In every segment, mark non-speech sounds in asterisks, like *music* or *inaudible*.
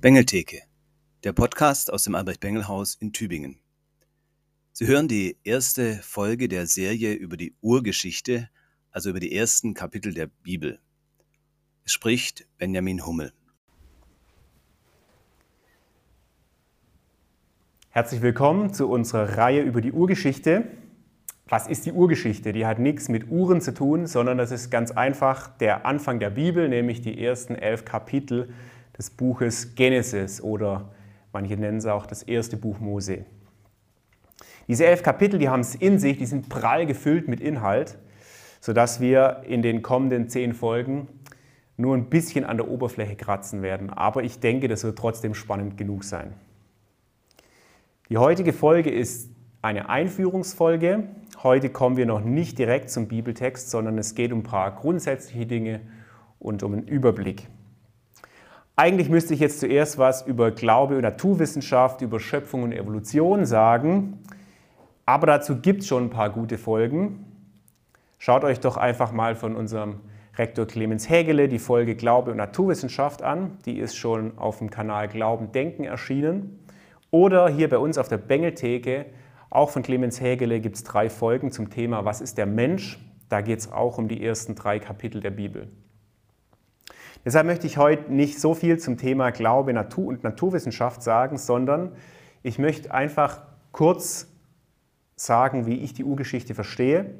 Bengeltheke, der Podcast aus dem Albert-Bengel-Haus in Tübingen. Sie hören die erste Folge der Serie über die Urgeschichte, also über die ersten Kapitel der Bibel. Es spricht Benjamin Hummel. Herzlich willkommen zu unserer Reihe über die Urgeschichte. Was ist die Urgeschichte? Die hat nichts mit Uhren zu tun, sondern das ist ganz einfach der Anfang der Bibel, nämlich die ersten elf Kapitel des Buches Genesis oder manche nennen es auch das erste Buch Mose. Diese elf Kapitel, die haben es in sich, die sind prall gefüllt mit Inhalt, sodass wir in den kommenden zehn Folgen nur ein bisschen an der Oberfläche kratzen werden. Aber ich denke, das wird trotzdem spannend genug sein. Die heutige Folge ist eine Einführungsfolge. Heute kommen wir noch nicht direkt zum Bibeltext, sondern es geht um ein paar grundsätzliche Dinge und um einen Überblick. Eigentlich müsste ich jetzt zuerst was über Glaube und Naturwissenschaft, über Schöpfung und Evolution sagen, aber dazu gibt es schon ein paar gute Folgen. Schaut euch doch einfach mal von unserem Rektor Clemens Hägele die Folge Glaube und Naturwissenschaft an. Die ist schon auf dem Kanal Glauben Denken erschienen. Oder hier bei uns auf der Bengeltheke, auch von Clemens Hägele, gibt es drei Folgen zum Thema Was ist der Mensch? Da geht es auch um die ersten drei Kapitel der Bibel. Deshalb möchte ich heute nicht so viel zum Thema Glaube Natur und Naturwissenschaft sagen, sondern ich möchte einfach kurz sagen, wie ich die Urgeschichte verstehe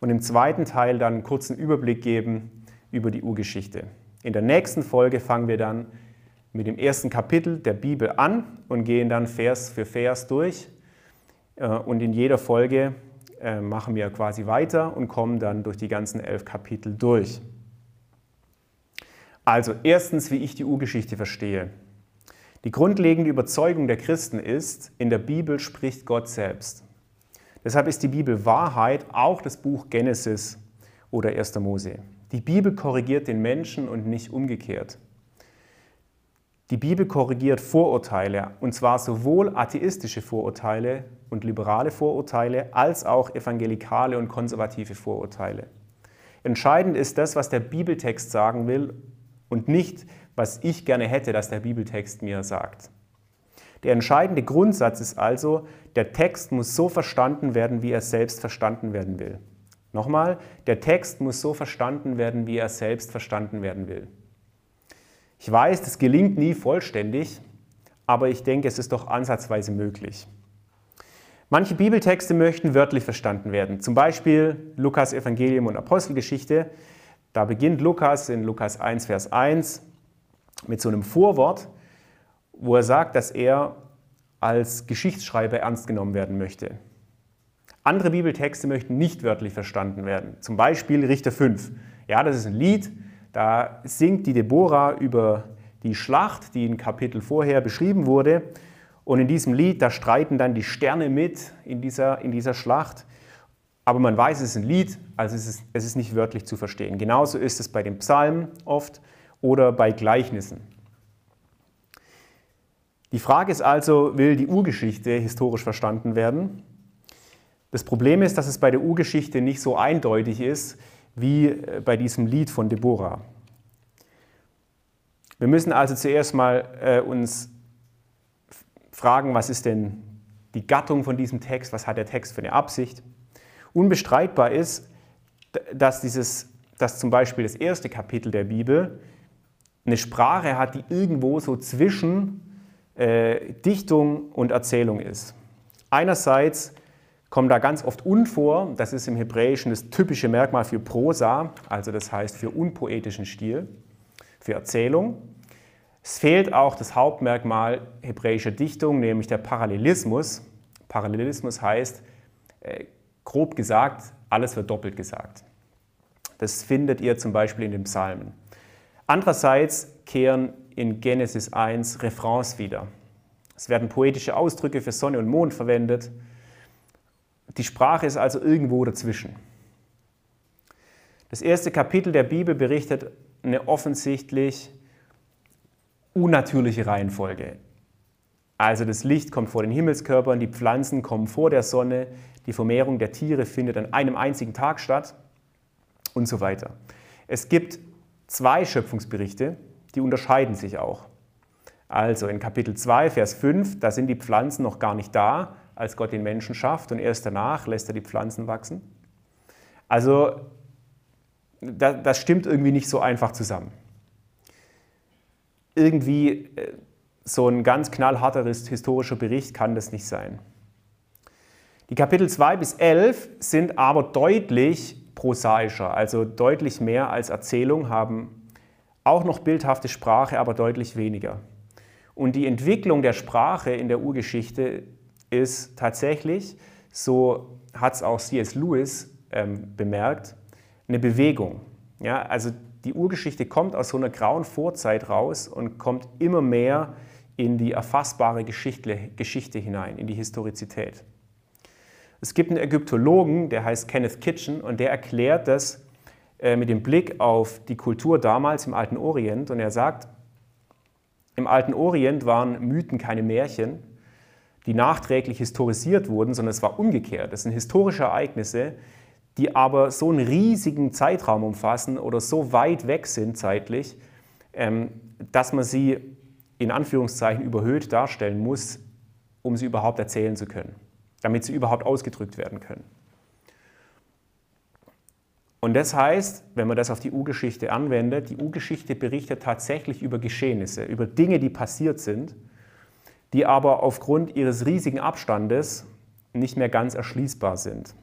und im zweiten Teil dann einen kurzen Überblick geben über die Urgeschichte. In der nächsten Folge fangen wir dann mit dem ersten Kapitel der Bibel an und gehen dann Vers für Vers durch. Äh, und in jeder Folge äh, machen wir quasi weiter und kommen dann durch die ganzen elf Kapitel durch. Also erstens, wie ich die Urgeschichte verstehe. Die grundlegende Überzeugung der Christen ist, in der Bibel spricht Gott selbst. Deshalb ist die Bibel Wahrheit, auch das Buch Genesis oder 1. Mose. Die Bibel korrigiert den Menschen und nicht umgekehrt. Die Bibel korrigiert Vorurteile, und zwar sowohl atheistische Vorurteile und liberale Vorurteile als auch evangelikale und konservative Vorurteile. Entscheidend ist das, was der Bibeltext sagen will und nicht, was ich gerne hätte, dass der Bibeltext mir sagt. Der entscheidende Grundsatz ist also, der Text muss so verstanden werden, wie er selbst verstanden werden will. Nochmal, der Text muss so verstanden werden, wie er selbst verstanden werden will. Ich weiß, das gelingt nie vollständig, aber ich denke, es ist doch ansatzweise möglich. Manche Bibeltexte möchten wörtlich verstanden werden, zum Beispiel Lukas Evangelium und Apostelgeschichte. Da beginnt Lukas in Lukas 1, Vers 1 mit so einem Vorwort, wo er sagt, dass er als Geschichtsschreiber ernst genommen werden möchte. Andere Bibeltexte möchten nicht wörtlich verstanden werden. Zum Beispiel Richter 5. Ja, das ist ein Lied, da singt die Deborah über die Schlacht, die in Kapitel vorher beschrieben wurde. Und in diesem Lied, da streiten dann die Sterne mit in dieser, in dieser Schlacht. Aber man weiß, es ist ein Lied, also es ist, es ist nicht wörtlich zu verstehen. Genauso ist es bei den Psalmen oft oder bei Gleichnissen. Die Frage ist also, will die Urgeschichte historisch verstanden werden? Das Problem ist, dass es bei der Urgeschichte nicht so eindeutig ist wie äh, bei diesem Lied von Deborah. Wir müssen also zuerst mal äh, uns fragen, was ist denn die Gattung von diesem Text, was hat der Text für eine Absicht? Unbestreitbar ist, dass, dieses, dass zum Beispiel das erste Kapitel der Bibel eine Sprache hat, die irgendwo so zwischen äh, Dichtung und Erzählung ist. Einerseits kommt da ganz oft un vor, das ist im Hebräischen das typische Merkmal für Prosa, also das heißt für unpoetischen Stil, für Erzählung. Es fehlt auch das Hauptmerkmal hebräischer Dichtung, nämlich der Parallelismus. Parallelismus heißt, äh, grob gesagt, alles wird doppelt gesagt. Das findet ihr zum Beispiel in den Psalmen. Andererseits kehren in Genesis 1 Refrains wieder. Es werden poetische Ausdrücke für Sonne und Mond verwendet. Die Sprache ist also irgendwo dazwischen. Das erste Kapitel der Bibel berichtet eine offensichtlich unnatürliche Reihenfolge. Also das Licht kommt vor den Himmelskörpern, die Pflanzen kommen vor der Sonne, die Vermehrung der Tiere findet an einem einzigen Tag statt und so weiter. Es gibt zwei Schöpfungsberichte, die unterscheiden sich auch. Also in Kapitel 2, Vers 5, da sind die Pflanzen noch gar nicht da, als Gott den Menschen schafft und erst danach lässt er die Pflanzen wachsen. Also das stimmt irgendwie nicht so einfach zusammen. Irgendwie äh, so ein ganz knallharter historischer Bericht kann das nicht sein. Die Kapitel 2 bis 11 sind aber deutlich prosaischer, also deutlich mehr als Erzählung, haben auch noch bildhafte Sprache, aber deutlich weniger. Und die Entwicklung der Sprache in der Urgeschichte ist tatsächlich, so hat es auch C.S. Lewis ähm, bemerkt, eine Bewegung. Ja, also die Urgeschichte kommt aus so einer grauen Vorzeit raus und kommt immer mehr in die erfassbare Geschichte, hinein, in die Historizität. Es gibt einen Ägyptologen, der heißt Kenneth Kitchen und der erklärt das äh, mit dem Blick auf die Kultur damals im Alten Orient und er sagt, im Alten Orient waren Mythen keine Märchen, die nachträglich historisiert wurden, sondern es war umgekehrt. Das sind historische Ereignisse, die aber so einen riesigen Zeitraum umfassen oder so weit weg sind zeitlich, ähm, dass man sie in Anführungszeichen überhöht darstellen muss, um sie überhaupt erzählen zu können, damit sie überhaupt ausgedrückt werden können. Und das heißt, wenn man das auf die U-Geschichte anwendet, die U-Geschichte berichtet tatsächlich über Geschehnisse, über Dinge, die passiert sind, die aber aufgrund ihres riesigen Abstandes nicht mehr ganz erschließbar sind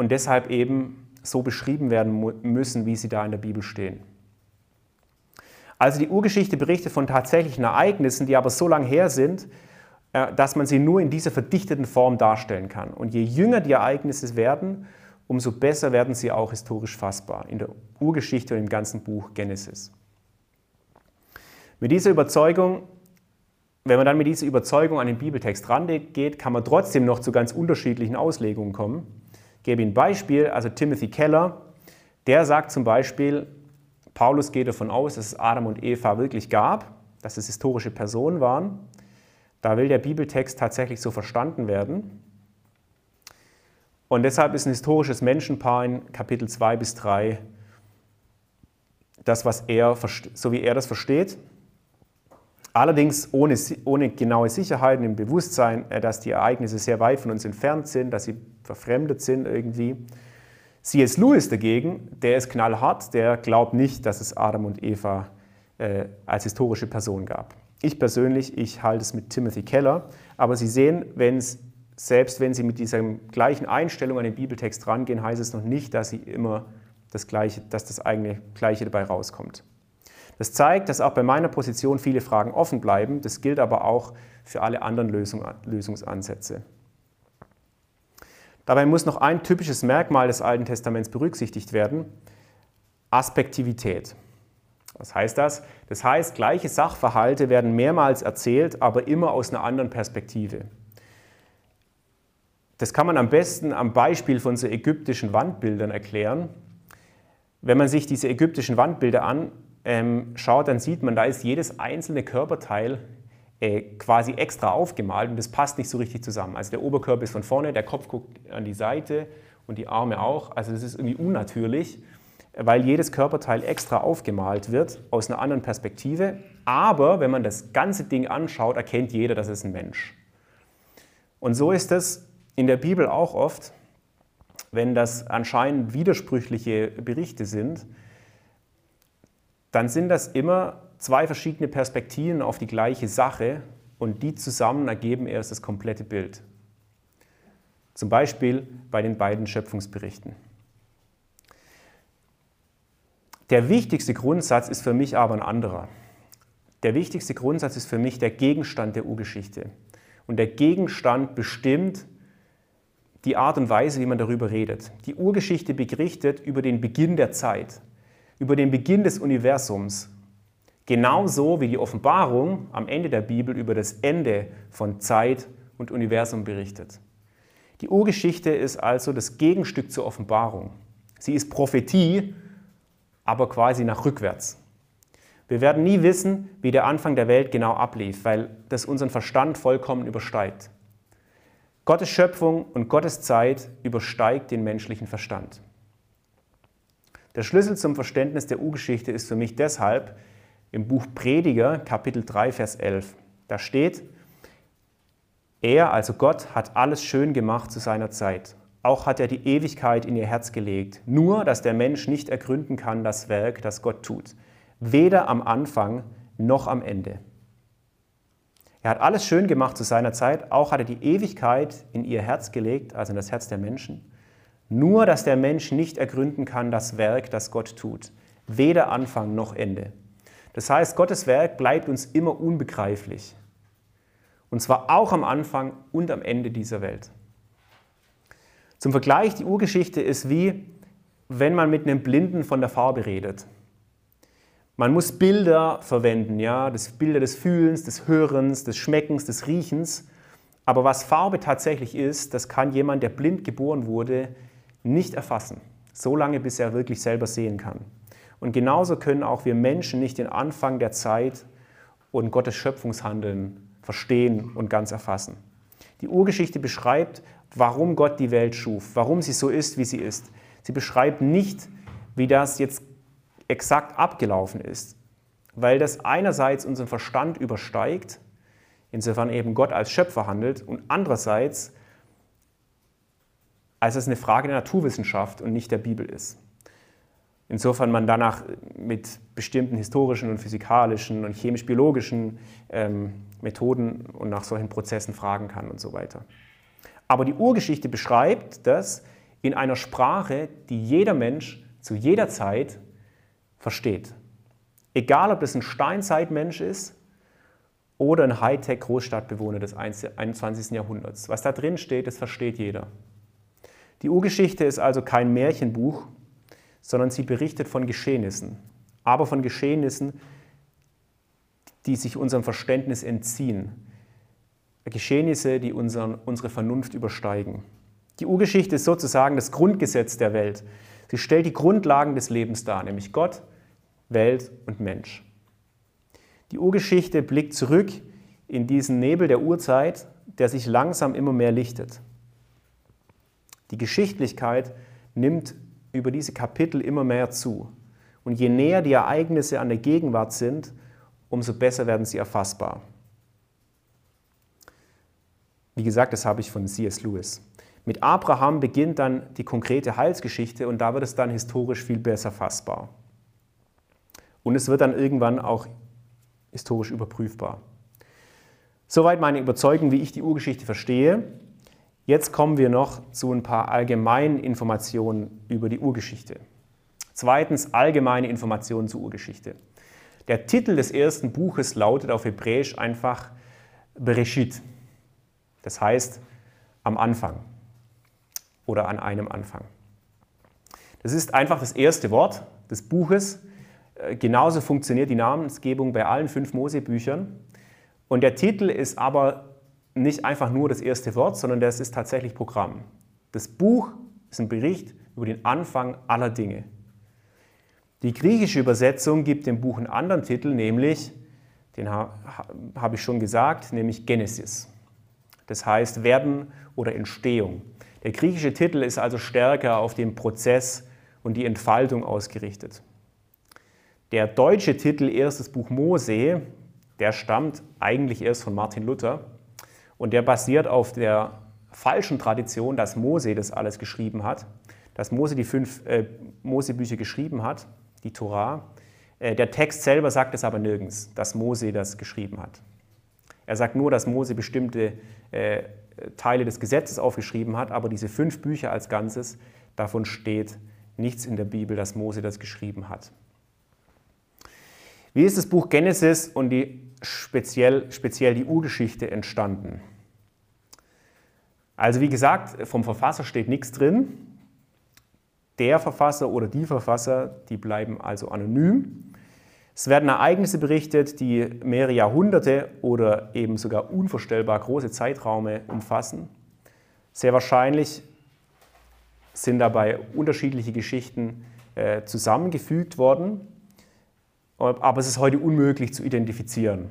und deshalb eben so beschrieben werden müssen, wie sie da in der Bibel stehen. Also die Urgeschichte berichtet von tatsächlichen Ereignissen, die aber so lang her sind, äh, dass man sie nur in dieser verdichteten Form darstellen kann. Und je jünger die Ereignisse werden, umso besser werden sie auch historisch fassbar in der Urgeschichte und im ganzen Buch Genesis. Mit dieser Überzeugung, wenn man dann mit dieser Überzeugung an den Bibeltext rangeht, kann man trotzdem noch zu ganz unterschiedlichen Auslegungen kommen. Ich gebe Ihnen ein Beispiel, also Timothy Keller, der sagt zum Beispiel, Paulus geht davon aus, dass es Adam und Eva wirklich gab, dass es historische Personen waren. Da will der Bibeltext tatsächlich so verstanden werden. Und deshalb ist ein historisches Menschenpaar in Kapitel 2 bis 3 das, was er, so wie er das versteht. Allerdings ohne, ohne genaue Sicherheit, im Bewusstsein, äh, dass die Ereignisse sehr weit von uns entfernt sind, dass sie verfremdet sind irgendwie. C.S. Lewis dagegen, der ist knallhart, der glaubt nicht, dass es Adam und Eva äh, als historische Person gab. Ich persönlich, ich halte es mit Timothy Keller, aber Sie sehen, wenn's, selbst wenn Sie mit dieser gleichen Einstellung an den Bibeltext rangehen, heißt es noch nicht, dass Sie immer das Gleiche, dass das eigene Gleiche dabei rauskommt. Das zeigt, dass auch bei meiner Position viele Fragen offen bleiben. Das gilt aber auch für alle anderen Lösung, Lösungsansätze. Dabei muss noch ein typisches Merkmal des Alten Testaments berücksichtigt werden, Aspektivität. Was heißt das? Das heißt, gleiche Sachverhalte werden mehrmals erzählt, aber immer aus einer anderen Perspektive. Das kann man am besten am Beispiel von so ägyptischen Wandbildern erklären. Wenn man sich diese ägyptischen Wandbilder anschaut, dann sieht man, da ist jedes einzelne Körperteil äh, quasi extra aufgemalt und das passt nicht so richtig zusammen. Also der Oberkörper ist von vorne, der Kopf guckt an die Seite und die Arme auch. Also das ist irgendwie unnatürlich, weil jedes Körperteil extra aufgemalt wird aus einer anderen Perspektive. Aber wenn man das ganze Ding anschaut, erkennt jeder, dass es ein Mensch. Und so ist es in der Bibel auch oft, wenn das anscheinend widersprüchliche Berichte sind, dann sind das immer zwei verschiedene Perspektiven auf die gleiche Sache und die zusammen ergeben erst das komplette Bild. Zum Beispiel bei den beiden Schöpfungsberichten. Der wichtigste Grundsatz ist für mich aber ein anderer. Der wichtigste Grundsatz ist für mich der Gegenstand der Urgeschichte. Und der Gegenstand bestimmt die Art und Weise, wie man darüber redet. Die Urgeschichte berichtet über den Beginn der Zeit, über den Beginn des Universums Genauso wie die Offenbarung am Ende der Bibel über das Ende von Zeit und Universum berichtet. Die Urgeschichte ist also das Gegenstück zur Offenbarung. Sie ist Prophetie, aber quasi nach rückwärts. Wir werden nie wissen, wie der Anfang der Welt genau ablief, weil das unseren Verstand vollkommen übersteigt. Gottes Schöpfung und Gottes Zeit übersteigt den menschlichen Verstand. Der Schlüssel zum Verständnis der Urgeschichte ist für mich deshalb, im Buch Prediger, Kapitel 3, Vers 11. Da steht, er, also Gott, hat alles schön gemacht zu seiner Zeit. Auch hat er die Ewigkeit in ihr Herz gelegt. Nur, dass der Mensch nicht ergründen kann das Werk, das Gott tut. Weder am Anfang noch am Ende. Er hat alles schön gemacht zu seiner Zeit. Auch hat er die Ewigkeit in ihr Herz gelegt, also in das Herz der Menschen. Nur, dass der Mensch nicht ergründen kann das Werk, das Gott tut. Weder Anfang noch Ende. Das heißt, Gottes Werk bleibt uns immer unbegreiflich. Und zwar auch am Anfang und am Ende dieser Welt. Zum Vergleich, die Urgeschichte ist wie, wenn man mit einem Blinden von der Farbe redet. Man muss Bilder verwenden, ja, das Bilder des Fühlens, des Hörens, des Schmeckens, des Riechens. Aber was Farbe tatsächlich ist, das kann jemand, der blind geboren wurde, nicht erfassen, so lange bis er wirklich selber sehen kann. Und genauso können auch wir Menschen nicht den Anfang der Zeit und Gottes Schöpfungshandeln verstehen und ganz erfassen. Die Urgeschichte beschreibt, warum Gott die Welt schuf, warum sie so ist, wie sie ist. Sie beschreibt nicht, wie das jetzt exakt abgelaufen ist, weil das einerseits unseren Verstand übersteigt, insofern eben Gott als Schöpfer handelt, und andererseits als es eine Frage der Naturwissenschaft und nicht der Bibel ist. Insofern man danach mit bestimmten historischen und physikalischen und chemisch-biologischen ähm, Methoden und nach solchen Prozessen fragen kann und so weiter. Aber die Urgeschichte beschreibt das in einer Sprache, die jeder Mensch zu jeder Zeit versteht. Egal, ob das ein Steinzeitmensch ist oder ein Hightech-Großstadtbewohner des 21. Jahrhunderts. Was da drin steht, das versteht jeder. Die Urgeschichte ist also kein Märchenbuch, sondern sie berichtet von Geschehnissen, aber von Geschehnissen, die sich unserem Verständnis entziehen. Geschehnisse, die unseren, unsere Vernunft übersteigen. Die Urgeschichte ist sozusagen das Grundgesetz der Welt. Sie stellt die Grundlagen des Lebens dar, nämlich Gott, Welt und Mensch. Die Urgeschichte blickt zurück in diesen Nebel der Urzeit, der sich langsam immer mehr lichtet. Die Geschichtlichkeit nimmt über diese Kapitel immer mehr zu. Und je näher die Ereignisse an der Gegenwart sind, umso besser werden sie erfassbar. Wie gesagt, das habe ich von C.S. Lewis. Mit Abraham beginnt dann die konkrete Heilsgeschichte und da wird es dann historisch viel besser fassbar. Und es wird dann irgendwann auch historisch überprüfbar. Soweit meine Überzeugung, wie ich die Urgeschichte verstehe. Jetzt kommen wir noch zu ein paar allgemeinen Informationen über die Urgeschichte. Zweitens allgemeine Informationen zur Urgeschichte. Der Titel des ersten Buches lautet auf Hebräisch einfach Bereshit. Das heißt am Anfang oder an einem Anfang. Das ist einfach das erste Wort des Buches. Äh, genauso funktioniert die Namensgebung bei allen fünf Mosebüchern. Und der Titel ist aber nicht einfach nur das erste Wort, sondern das ist tatsächlich Programm. Das Buch ist ein Bericht über den Anfang aller Dinge. Die griechische Übersetzung gibt dem Buch einen anderen Titel, nämlich, den habe ich schon gesagt, nämlich Genesis. Das heißt Werden oder Entstehung. Der griechische Titel ist also stärker auf den Prozess und die Entfaltung ausgerichtet. Der deutsche Titel Erstes Buch Mose, der stammt eigentlich erst von Martin Luther und der basiert auf der falschen Tradition, dass Mose das alles geschrieben hat, dass Mose die fünf äh, Mosebücher geschrieben hat, die Torah. Äh, der Text selber sagt es aber nirgends, dass Mose das geschrieben hat. Er sagt nur, dass Mose bestimmte äh, Teile des Gesetzes aufgeschrieben hat, aber diese fünf Bücher als Ganzes, davon steht nichts in der Bibel, dass Mose das geschrieben hat. Wie ist das Buch Genesis und die speziell, speziell die Urgeschichte entstanden? Also wie gesagt, vom Verfasser steht nichts drin. Der Verfasser oder die Verfasser, die bleiben also anonym. Es werden Ereignisse berichtet, die mehrere Jahrhunderte oder eben sogar unvorstellbar große Zeitraume umfassen. Sehr wahrscheinlich sind dabei unterschiedliche Geschichten äh, zusammengefügt worden, aber es ist heute unmöglich zu identifizieren,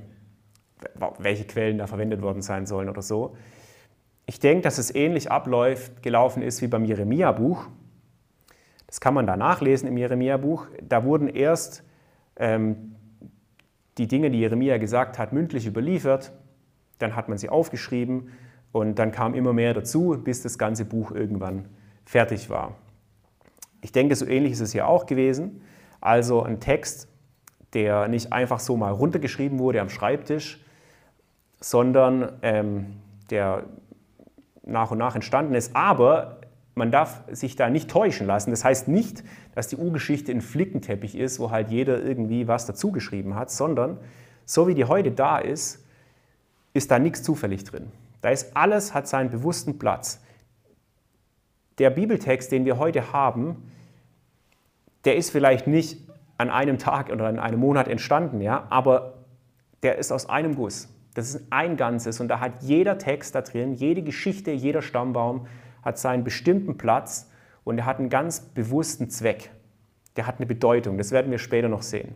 welche Quellen da verwendet worden sein sollen oder so. Ich denke, dass es ähnlich abläuft, gelaufen ist wie beim Jeremia-Buch. Das kann man da nachlesen im Jeremia-Buch. Da wurden erst ähm, die Dinge, die Jeremia gesagt hat, mündlich überliefert. Dann hat man sie aufgeschrieben und dann kam immer mehr dazu, bis das ganze Buch irgendwann fertig war. Ich denke, so ähnlich ist es hier auch gewesen. Also ein Text, der nicht einfach so mal runtergeschrieben wurde am Schreibtisch, sondern ähm, der nach und nach entstanden ist. Aber man darf sich da nicht täuschen lassen. Das heißt nicht, dass die Urgeschichte ein Flickenteppich ist, wo halt jeder irgendwie was dazugeschrieben hat, sondern so wie die heute da ist, ist da nichts zufällig drin. Da ist alles, hat seinen bewussten Platz. Der Bibeltext, den wir heute haben, der ist vielleicht nicht an einem Tag oder in einem Monat entstanden, ja, aber der ist aus einem Guss. Das ist ein Ganzes und da hat jeder Text da drin, jede Geschichte, jeder Stammbaum hat seinen bestimmten Platz und er hat einen ganz bewussten Zweck. Der hat eine Bedeutung, das werden wir später noch sehen.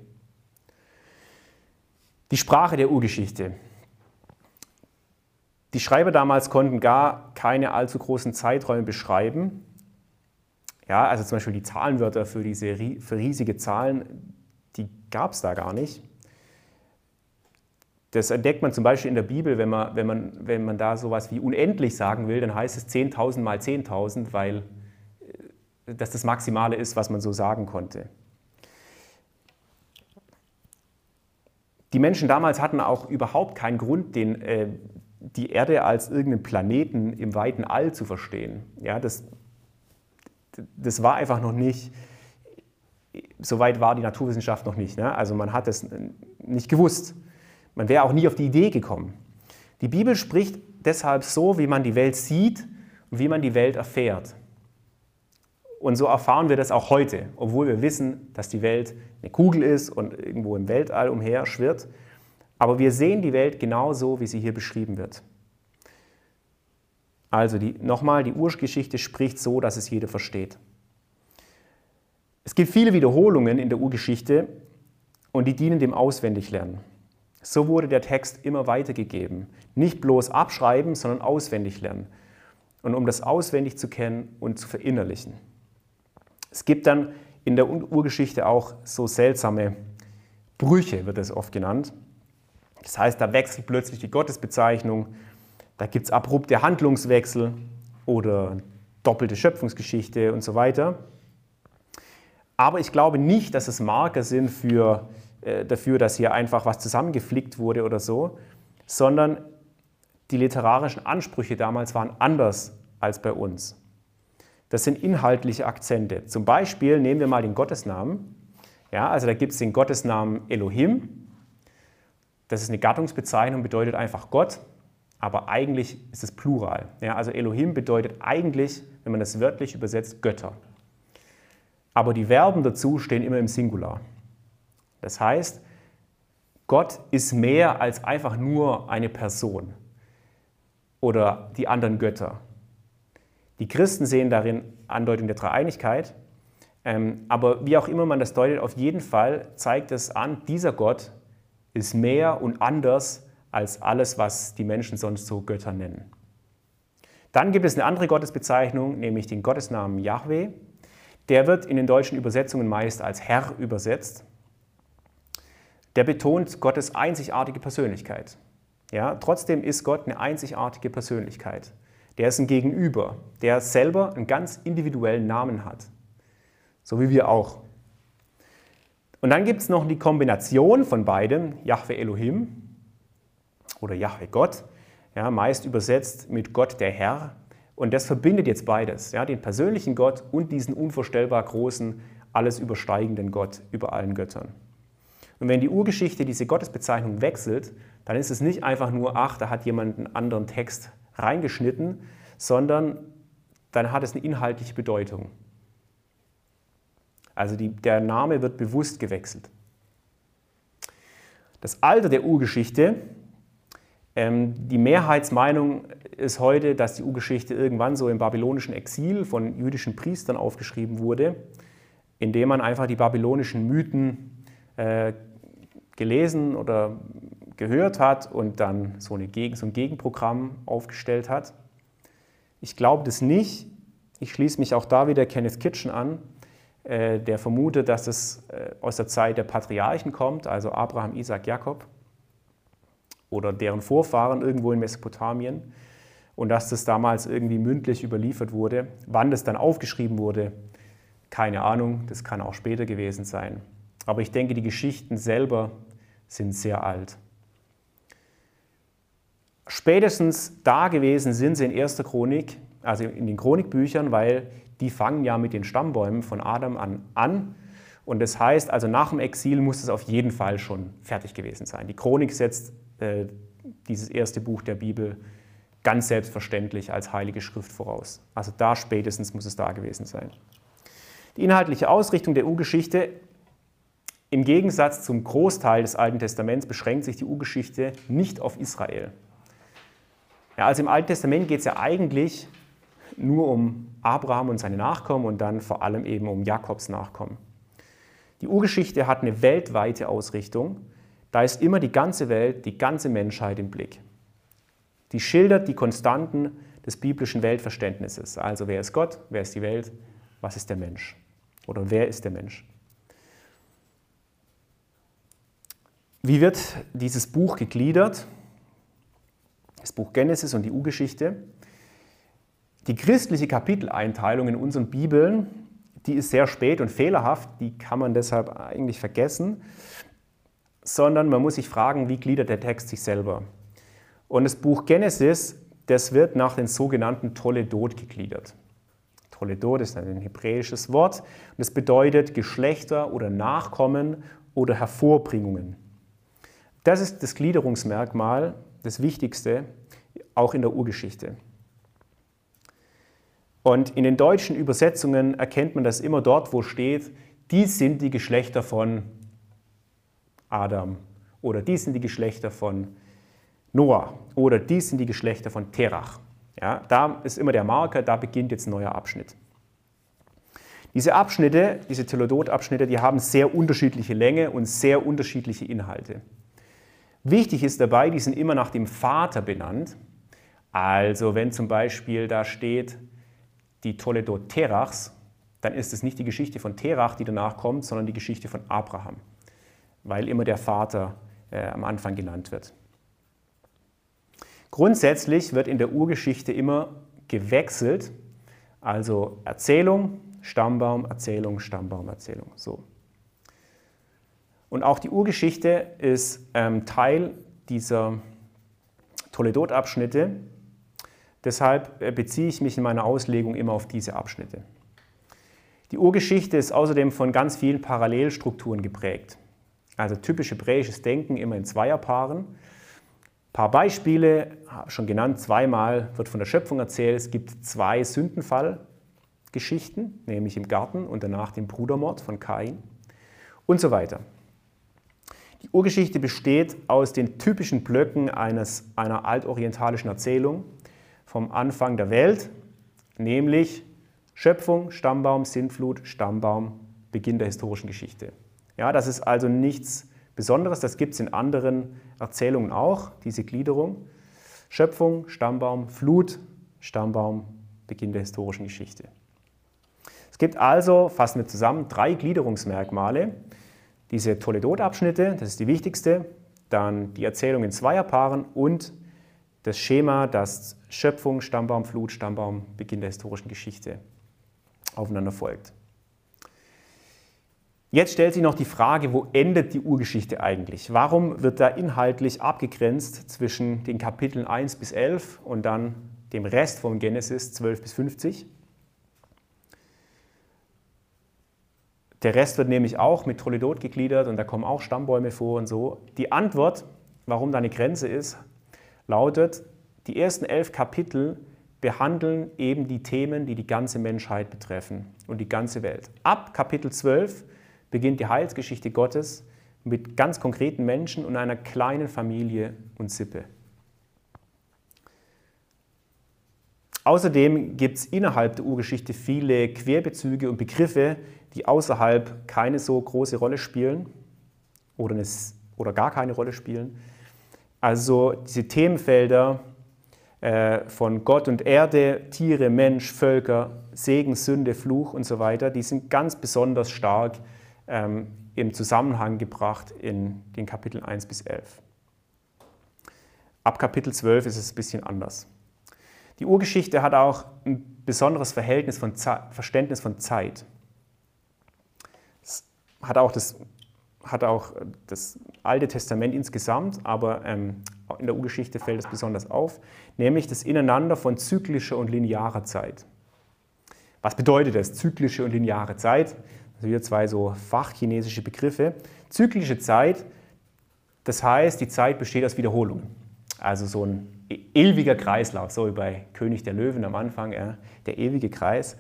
Die Sprache der Urgeschichte. Die Schreiber damals konnten gar keine allzu großen Zeiträume beschreiben. Ja, also zum Beispiel die Zahlenwörter für diese für riesige Zahlen, die gab es da gar nicht. Das entdeckt man zum Beispiel in der Bibel, wenn man, wenn man, wenn man da sowas wie unendlich sagen will, dann heißt es 10.000 mal 10.000, weil äh, das das Maximale ist, was man so sagen konnte. Die Menschen damals hatten auch überhaupt keinen Grund, den, äh, die Erde als irgendeinen Planeten im weiten All zu verstehen. Ja, das, das war einfach noch nicht, so weit war die Naturwissenschaft noch nicht. Ne? Also man hat es nicht gewusst. Man wäre auch nie auf die Idee gekommen. Die Bibel spricht deshalb so, wie man die Welt sieht und wie man die Welt erfährt. Und so erfahren wir das auch heute, obwohl wir wissen, dass die Welt eine Kugel ist und irgendwo im Weltall umher schwirrt. Aber wir sehen die Welt genauso, wie sie hier beschrieben wird. Also nochmal, die Urgeschichte spricht so, dass es jeder versteht. Es gibt viele Wiederholungen in der Urgeschichte und die dienen dem Auswendiglernen. So wurde der Text immer weitergegeben. Nicht bloß abschreiben, sondern auswendig lernen. Und um das auswendig zu kennen und zu verinnerlichen. Es gibt dann in der Urgeschichte auch so seltsame Brüche, wird es oft genannt. Das heißt, da wechselt plötzlich die Gottesbezeichnung, da gibt es abrupte Handlungswechsel oder doppelte Schöpfungsgeschichte und so weiter. Aber ich glaube nicht, dass es Marker sind für äh, dafür, dass hier einfach was zusammengeflickt wurde oder so, sondern die literarischen Ansprüche damals waren anders als bei uns. Das sind inhaltliche Akzente. Zum Beispiel nehmen wir mal den Gottesnamen. Ja, also da gibt es den Gottesnamen Elohim. Das ist eine Gattungsbezeichnung, bedeutet einfach Gott, aber eigentlich ist es Plural. Ja, also Elohim bedeutet eigentlich, wenn man das wörtlich übersetzt, Götter. Aber die Verben dazu stehen immer im Singular. Das heißt, Gott ist mehr als einfach nur eine Person oder die anderen Götter. Die Christen sehen darin Andeutung der Dreieinigkeit, ähm, aber wie auch immer man das deutet, auf jeden Fall zeigt es an, dieser Gott ist mehr und anders als alles, was die Menschen sonst so Götter nennen. Dann gibt es eine andere Gottesbezeichnung, nämlich den Gottesnamen Yahweh. Der wird in den deutschen Übersetzungen meist als Herr übersetzt der betont Gottes einzigartige Persönlichkeit. Ja, trotzdem ist Gott eine einzigartige Persönlichkeit. Der ist ein Gegenüber, der selber einen ganz individuellen Namen hat. So wie wir auch. Und dann gibt es noch die Kombination von beidem, Yahweh Elohim oder Yahweh Gott, ja, meist übersetzt mit Gott der Herr. Und das verbindet jetzt beides, ja, den persönlichen Gott und diesen unvorstellbar großen, alles übersteigenden Gott über allen Göttern. Und wenn die Urgeschichte diese Gottesbezeichnung wechselt, dann ist es nicht einfach nur, ach, da hat jemand einen anderen Text reingeschnitten, sondern dann hat es eine inhaltliche Bedeutung. Also die, der Name wird bewusst gewechselt. Das Alter der Urgeschichte, ähm, die Mehrheitsmeinung ist heute, dass die Urgeschichte irgendwann so im babylonischen Exil von jüdischen Priestern aufgeschrieben wurde, indem man einfach die babylonischen Mythen äh, gelesen oder gehört hat und dann so, eine Gegen, so ein Gegenprogramm aufgestellt hat. Ich glaube das nicht. Ich schließe mich auch da wieder Kenneth Kitchen an. äh, der vermutet, dass es äh, aus der Zeit der Patriarchen kommt, also Abraham, Isaac, Jakob oder deren Vorfahren irgendwo in Mesopotamien und dass das damals irgendwie mündlich überliefert wurde. Wann das dann aufgeschrieben wurde, keine Ahnung, das kann auch später gewesen sein. Aber ich denke, die Geschichten selber sind sehr alt. Spätestens da gewesen sind sie in erster Chronik, also in den Chronikbüchern, weil die fangen ja mit den Stammbäumen von Adam an an. Und das heißt, also nach dem Exil muss es auf jeden Fall schon fertig gewesen sein. Die Chronik setzt äh, dieses erste Buch der Bibel ganz selbstverständlich als heilige Schrift voraus. Also da spätestens muss es da gewesen sein. Die inhaltliche Ausrichtung der U-Geschichte im Gegensatz zum Großteil des Alten Testaments beschränkt sich die U-Geschichte nicht auf Israel. Ja, also im Alten Testament geht es ja eigentlich nur um Abraham und seine Nachkommen und dann vor allem eben um Jakobs Nachkommen. Die Urgeschichte hat eine weltweite Ausrichtung. Da ist immer die ganze Welt, die ganze Menschheit im Blick. Die schildert die Konstanten des biblischen Weltverständnisses. Also wer ist Gott, wer ist die Welt, was ist der Mensch oder wer ist der Mensch. Wie wird dieses Buch gegliedert? Das Buch Genesis und die U-Geschichte. Die christliche Kapiteleinteilung in unseren Bibeln, die ist sehr spät und fehlerhaft, die kann man deshalb eigentlich vergessen, sondern man muss sich fragen, wie gliedert der Text sich selber. Und das Buch Genesis, das wird nach den sogenannten Toledot gegliedert. Toledot ist ein hebräisches Wort und das bedeutet Geschlechter oder Nachkommen oder Hervorbringungen. Das ist das Gliederungsmerkmal, das Wichtigste, auch in der Urgeschichte. Und in den deutschen Übersetzungen erkennt man das immer dort, wo steht, dies sind die Geschlechter von Adam oder dies sind die Geschlechter von Noah oder dies sind die Geschlechter von Terach. Ja, da ist immer der Marker, da beginnt jetzt ein neuer Abschnitt. Diese Abschnitte, diese Teledot-Abschnitte, die haben sehr unterschiedliche Länge und sehr unterschiedliche Inhalte. Wichtig ist dabei, die sind immer nach dem Vater benannt. Also wenn zum Beispiel da steht, die Toledo Terachs, dann ist es nicht die Geschichte von Terach, die danach kommt, sondern die Geschichte von Abraham, weil immer der Vater äh, am Anfang genannt wird. Grundsätzlich wird in der Urgeschichte immer gewechselt, also Erzählung, Stammbaum, Erzählung, Stammbaum, Erzählung. So. Und auch die Urgeschichte ist ähm, Teil dieser Toledot-Abschnitte, Deshalb äh, beziehe ich mich in meiner Auslegung immer auf diese Abschnitte. Die Urgeschichte ist außerdem von ganz vielen Parallelstrukturen geprägt. Also typisch hebräisches Denken immer in Zweierpaaren. Ein paar Beispiele, schon genannt, zweimal wird von der Schöpfung erzählt. Es gibt zwei Sündenfallgeschichten, nämlich im Garten und danach den Brudermord von Kain und so weiter. Die Urgeschichte besteht aus den typischen Blöcken eines, einer altorientalischen Erzählung, vom Anfang der Welt, nämlich Schöpfung, Stammbaum, Sintflut, Stammbaum, Beginn der historischen Geschichte. Ja, das ist also nichts Besonderes, das gibt es in anderen Erzählungen auch, diese Gliederung. Schöpfung, Stammbaum, Flut, Stammbaum, Beginn der historischen Geschichte. Es gibt also, fassen wir zusammen, drei Gliederungsmerkmale. Diese Toledot-Abschnitte, das ist die wichtigste, dann die Erzählung in Zweierpaaren und das Schema, das Schöpfung, Stammbaum, Flut, Stammbaum, Beginn der historischen Geschichte aufeinander folgt. Jetzt stellt sich noch die Frage, wo endet die Urgeschichte eigentlich? Warum wird da inhaltlich abgegrenzt zwischen den Kapiteln 1 bis 11 und dann dem Rest von Genesis 12 bis 50? Der Rest wird nämlich auch mit Toledot gegliedert und da kommen auch Stammbäume vor und so. Die Antwort, warum da eine Grenze ist, lautet, die ersten elf Kapitel behandeln eben die Themen, die die ganze Menschheit betreffen und die ganze Welt. Ab Kapitel 12 beginnt die Heilsgeschichte Gottes mit ganz konkreten Menschen und einer kleinen Familie und Sippe. Außerdem gibt es innerhalb der Urgeschichte viele Querbezüge und Begriffe, die außerhalb keine so große Rolle spielen oder, eine, oder gar keine Rolle spielen. Also diese Themenfelder äh, von Gott und Erde, Tiere, Mensch, Völker, Segen, Sünde, Fluch und so weiter, die sind ganz besonders stark ähm, im Zusammenhang gebracht in den Kapiteln 1 bis 11. Ab Kapitel 12 ist es ein bisschen anders. Die Urgeschichte hat auch ein besonderes Verhältnis von Verständnis von Zeit. Hat auch das, hat auch das Alte Testament insgesamt, aber ähm, in der Urgeschichte fällt es besonders auf, nämlich das Ineinander von zyklischer und linearer Zeit. Was bedeutet das, zyklische und lineare Zeit? Also wieder zwei so fachchinesische Begriffe. Zyklische Zeit, das heißt, die Zeit besteht aus Wiederholungen. Also so ein e-, ewiger Kreislauf, so wie bei König der Löwen am Anfang, ja, der ewige Kreis.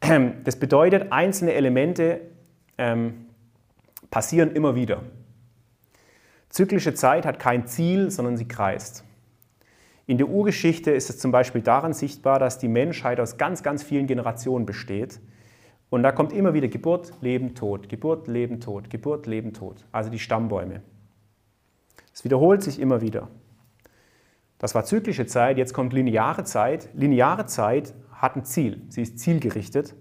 *clears throat* Das bedeutet, einzelne Elemente ähm, passieren immer wieder. Zyklische Zeit hat kein Ziel, sondern sie kreist. In der Urgeschichte ist es zum Beispiel daran sichtbar, dass die Menschheit aus ganz, ganz vielen Generationen besteht. Und da kommt immer wieder Geburt, Leben, Tod, Geburt, Leben, Tod, Geburt, Leben, Tod. Also die Stammbäume. Es wiederholt sich immer wieder. Das war zyklische Zeit, jetzt kommt lineare Zeit. Lineare Zeit hat ein Ziel, sie ist zielgerichtet.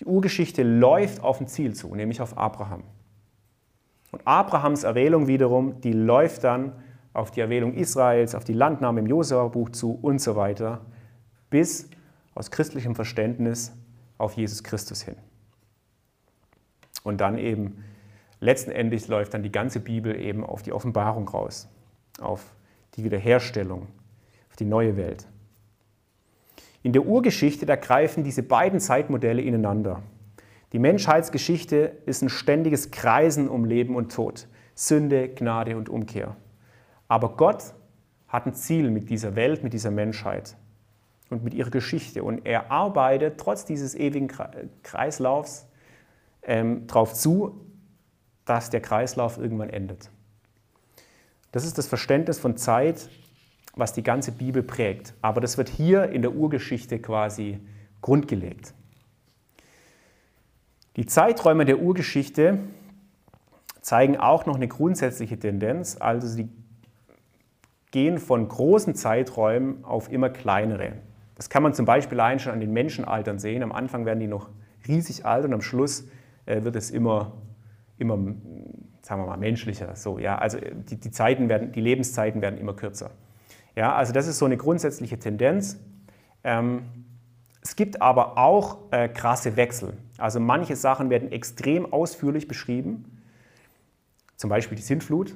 Die Urgeschichte läuft auf ein Ziel zu, nämlich auf Abraham. Und Abrahams Erwählung wiederum, die läuft dann auf die Erwählung Israels, auf die Landnahme im Josua-Buch zu und so weiter, bis aus christlichem Verständnis auf Jesus Christus hin. Und dann eben letztendlich läuft dann die ganze Bibel eben auf die Offenbarung raus, auf die Wiederherstellung, auf die neue Welt. In der Urgeschichte, da greifen diese beiden Zeitmodelle ineinander. Die Menschheitsgeschichte ist ein ständiges Kreisen um Leben und Tod, Sünde, Gnade und Umkehr. Aber Gott hat ein Ziel mit dieser Welt, mit dieser Menschheit und mit ihrer Geschichte. Und er arbeitet trotz dieses ewigen Kreislaufs ähm, darauf zu, dass der Kreislauf irgendwann endet. Das ist das Verständnis von Zeit, was die ganze Bibel prägt. Aber das wird hier in der Urgeschichte quasi grundgelegt. Die Zeiträume der Urgeschichte zeigen auch noch eine grundsätzliche Tendenz, also sie gehen von großen Zeiträumen auf immer kleinere. Das kann man zum Beispiel allein schon an den Menschenaltern sehen. Am Anfang werden die noch riesig alt und am Schluss äh, wird es immer, immer, sagen wir mal, menschlicher. So, ja? Also die, die, Zeiten werden, die Lebenszeiten werden immer kürzer. Ja? Also das ist so eine grundsätzliche Tendenz. Ähm, es gibt aber auch äh, krasse Wechsel. Also manche Sachen werden extrem ausführlich beschrieben, zum Beispiel die Sintflut.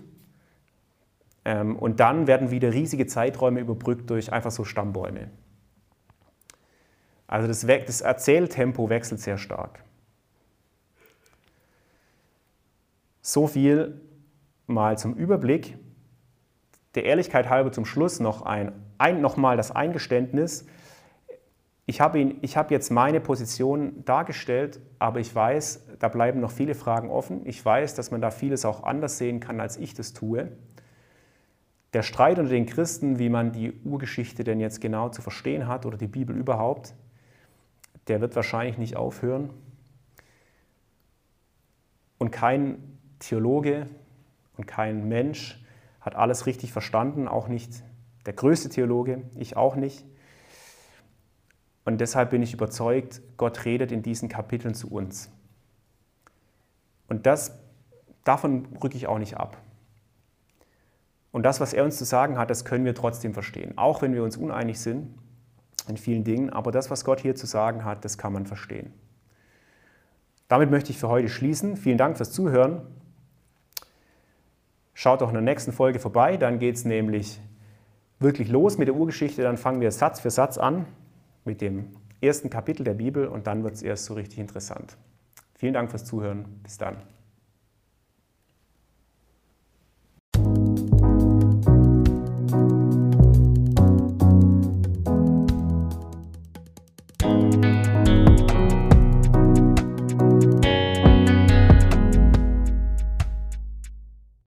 Ähm, und dann werden wieder riesige Zeiträume überbrückt durch einfach so Stammbäume. Also das, das Erzähltempo wechselt sehr stark. So viel mal zum Überblick. Der Ehrlichkeit halber zum Schluss noch, ein, ein, noch mal das Eingeständnis, ich habe, ihn, jetzt meine Position dargestellt, aber ich weiß, da bleiben noch viele Fragen offen. Ich weiß, dass man da vieles auch anders sehen kann, als ich das tue. Der Streit unter den Christen, wie man die Urgeschichte denn jetzt genau zu verstehen hat oder die Bibel überhaupt, der wird wahrscheinlich nicht aufhören. Und kein Theologe und kein Mensch hat alles richtig verstanden, auch nicht der größte Theologe, ich auch nicht. Und deshalb bin ich überzeugt, Gott redet in diesen Kapiteln zu uns. Und das, davon rücke ich auch nicht ab. Und das, was er uns zu sagen hat, das können wir trotzdem verstehen. Auch wenn wir uns uneinig sind in vielen Dingen, aber das, was Gott hier zu sagen hat, das kann man verstehen. Damit möchte ich für heute schließen. Vielen Dank fürs Zuhören. Schaut auch in der nächsten Folge vorbei, dann geht es nämlich wirklich los mit der Urgeschichte. Dann fangen wir Satz für Satz an mit dem ersten Kapitel der Bibel und dann wird es erst so richtig interessant. Vielen Dank fürs Zuhören. Bis dann.